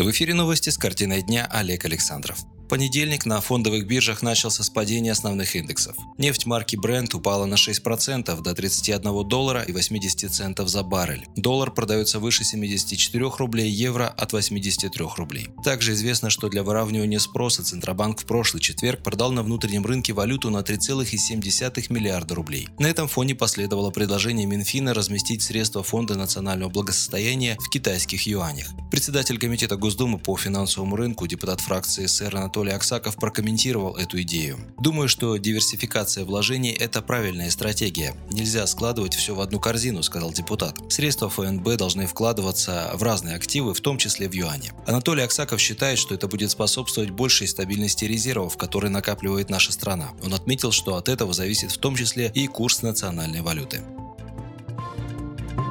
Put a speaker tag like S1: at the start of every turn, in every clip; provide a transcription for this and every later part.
S1: В эфире новости с картиной дня Олег Александров понедельник на фондовых биржах начался с падения основных индексов. Нефть марки Brent упала на 6% до 31 доллара и 80 центов за баррель. Доллар продается выше 74 рублей, евро от 83 рублей. Также известно, что для выравнивания спроса Центробанк в прошлый четверг продал на внутреннем рынке валюту на 3,7 миллиарда рублей. На этом фоне последовало предложение Минфина разместить средства Фонда национального благосостояния в китайских юанях. Председатель Комитета Госдумы по финансовому рынку, депутат фракции СР Анатолий Анатолий Аксаков прокомментировал эту идею. «Думаю, что диверсификация вложений – это правильная стратегия. Нельзя складывать все в одну корзину», – сказал депутат. «Средства ФНБ должны вкладываться в разные активы, в том числе в юане». Анатолий Аксаков считает, что это будет способствовать большей стабильности резервов, которые накапливает наша страна. Он отметил, что от этого зависит в том числе и курс национальной валюты.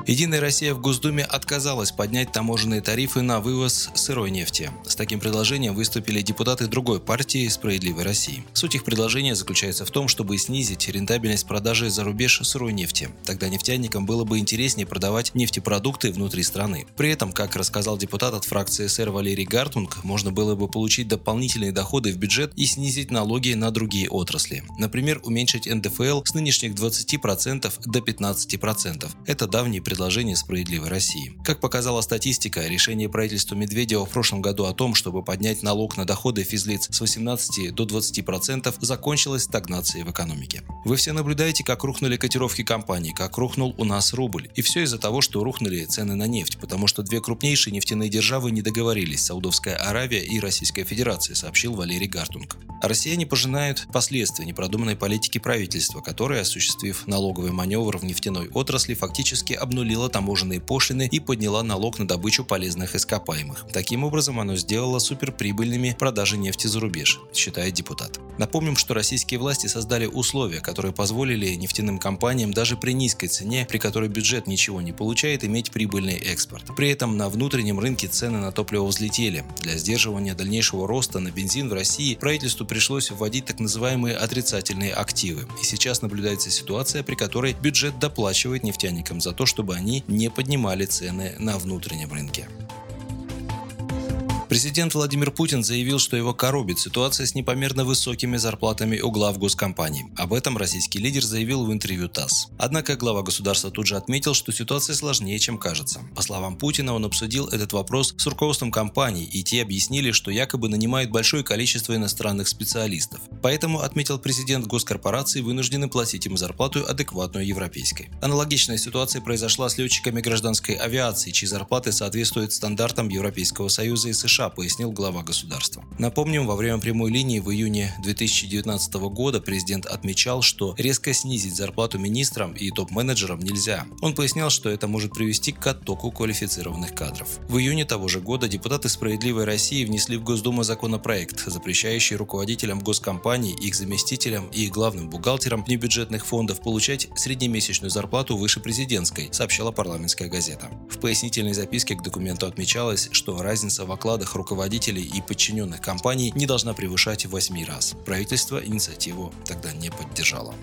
S1: Единая Россия в Госдуме отказалась поднять таможенные тарифы на вывоз сырой нефти. С таким предложением выступили депутаты другой партии «Справедливой России». Суть их предложения заключается в том, чтобы снизить рентабельность продажи за рубеж сырой нефти. Тогда нефтяникам было бы интереснее продавать нефтепродукты внутри страны. При этом, как рассказал депутат от фракции СР Валерий Гартунг, можно было бы получить дополнительные доходы в бюджет и снизить налоги на другие отрасли. Например, уменьшить НДФЛ с нынешних 20% до 15%. Это давний предложение предложение «Справедливой России». Как показала статистика, решение правительства Медведева в прошлом году о том, чтобы поднять налог на доходы физлиц с 18 до 20% закончилось стагнацией в экономике. Вы все наблюдаете, как рухнули котировки компаний, как рухнул у нас рубль. И все из-за того, что рухнули цены на нефть, потому что две крупнейшие нефтяные державы не договорились – Саудовская Аравия и Российская Федерация, сообщил Валерий Гартунг. А россияне пожинают последствия непродуманной политики правительства, которое, осуществив налоговый маневр в нефтяной отрасли, фактически обнулило обнулила таможенные пошлины и подняла налог на добычу полезных ископаемых. Таким образом, оно сделало суперприбыльными продажи нефти за рубеж, считает депутат. Напомним, что российские власти создали условия, которые позволили нефтяным компаниям даже при низкой цене, при которой бюджет ничего не получает, иметь прибыльный экспорт. При этом на внутреннем рынке цены на топливо взлетели. Для сдерживания дальнейшего роста на бензин в России правительству пришлось вводить так называемые отрицательные активы. И сейчас наблюдается ситуация, при которой бюджет доплачивает нефтяникам за то, чтобы они не поднимали цены на внутреннем рынке. Президент Владимир Путин заявил, что его коробит ситуация с непомерно высокими зарплатами у глав госкомпаний. Об этом российский лидер заявил в интервью ТАСС. Однако глава государства тут же отметил, что ситуация сложнее, чем кажется. По словам Путина, он обсудил этот вопрос с руководством компаний, и те объяснили, что якобы нанимают большое количество иностранных специалистов. Поэтому, отметил президент, госкорпорации вынуждены платить им зарплату адекватную европейской. Аналогичная ситуация произошла с летчиками гражданской авиации, чьи зарплаты соответствуют стандартам Европейского Союза и США США, пояснил глава государства. Напомним, во время прямой линии в июне 2019 года президент отмечал, что резко снизить зарплату министрам и топ-менеджерам нельзя. Он пояснял, что это может привести к оттоку квалифицированных кадров. В июне того же года депутаты «Справедливой России» внесли в Госдуму законопроект, запрещающий руководителям госкомпаний, их заместителям и главным бухгалтерам небюджетных фондов получать среднемесячную зарплату выше президентской, сообщала парламентская газета. В пояснительной записке к документу отмечалось, что разница в окладах зарплатах руководителей и подчиненных компаний не должна превышать в 8 раз. Правительство инициативу тогда не поддержало.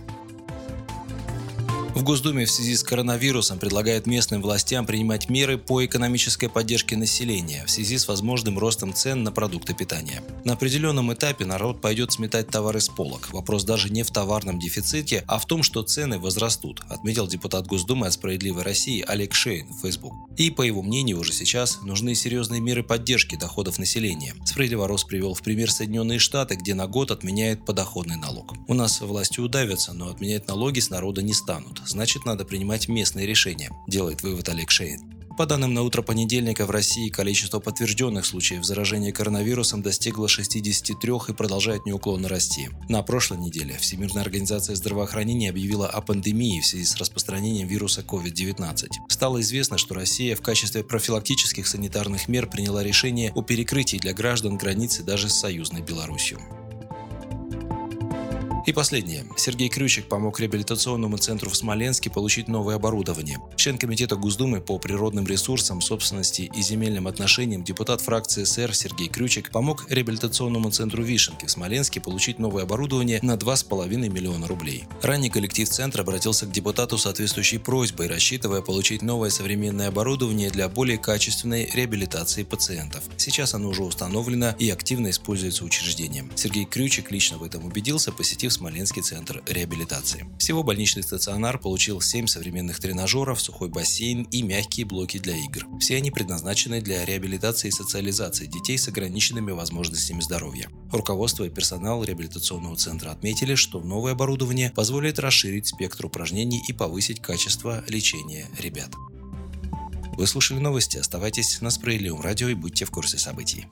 S1: В Госдуме в связи с коронавирусом предлагают местным властям принимать меры по экономической поддержке населения в связи с возможным ростом цен на продукты питания. На определенном этапе народ пойдет сметать товары с полок. Вопрос даже не в товарном дефиците, а в том, что цены возрастут, отметил депутат Госдумы от «Справедливой России» Олег Шейн в Facebook. И, по его мнению, уже сейчас нужны серьезные меры поддержки доходов населения. Справедливо Рос привел в пример Соединенные Штаты, где на год отменяют подоходный налог. У нас власти удавятся, но отменять налоги с народа не станут значит надо принимать местные решения, делает вывод Олег Шейн. По данным на утро понедельника, в России количество подтвержденных случаев заражения коронавирусом достигло 63 и продолжает неуклонно расти. На прошлой неделе Всемирная организация здравоохранения объявила о пандемии в связи с распространением вируса COVID-19. Стало известно, что Россия в качестве профилактических санитарных мер приняла решение о перекрытии для граждан границы даже с союзной Беларусью. И последнее. Сергей Крючек помог реабилитационному центру в Смоленске получить новое оборудование. Член Комитета Госдумы по природным ресурсам, собственности и земельным отношениям депутат фракции СР Сергей Крючек помог реабилитационному центру Вишенки в Смоленске получить новое оборудование на 2,5 миллиона рублей. Ранее коллектив центра обратился к депутату с соответствующей просьбой, рассчитывая получить новое современное оборудование для более качественной реабилитации пациентов. Сейчас оно уже установлено и активно используется учреждением. Сергей Крючек лично в этом убедился, посетив Смоленский центр реабилитации. Всего больничный стационар получил 7 современных тренажеров, сухой бассейн и мягкие блоки для игр. Все они предназначены для реабилитации и социализации детей с ограниченными возможностями здоровья. Руководство и персонал реабилитационного центра отметили, что новое оборудование позволит расширить спектр упражнений и повысить качество лечения ребят. Вы слушали новости, оставайтесь на Справедливом радио и будьте в курсе событий.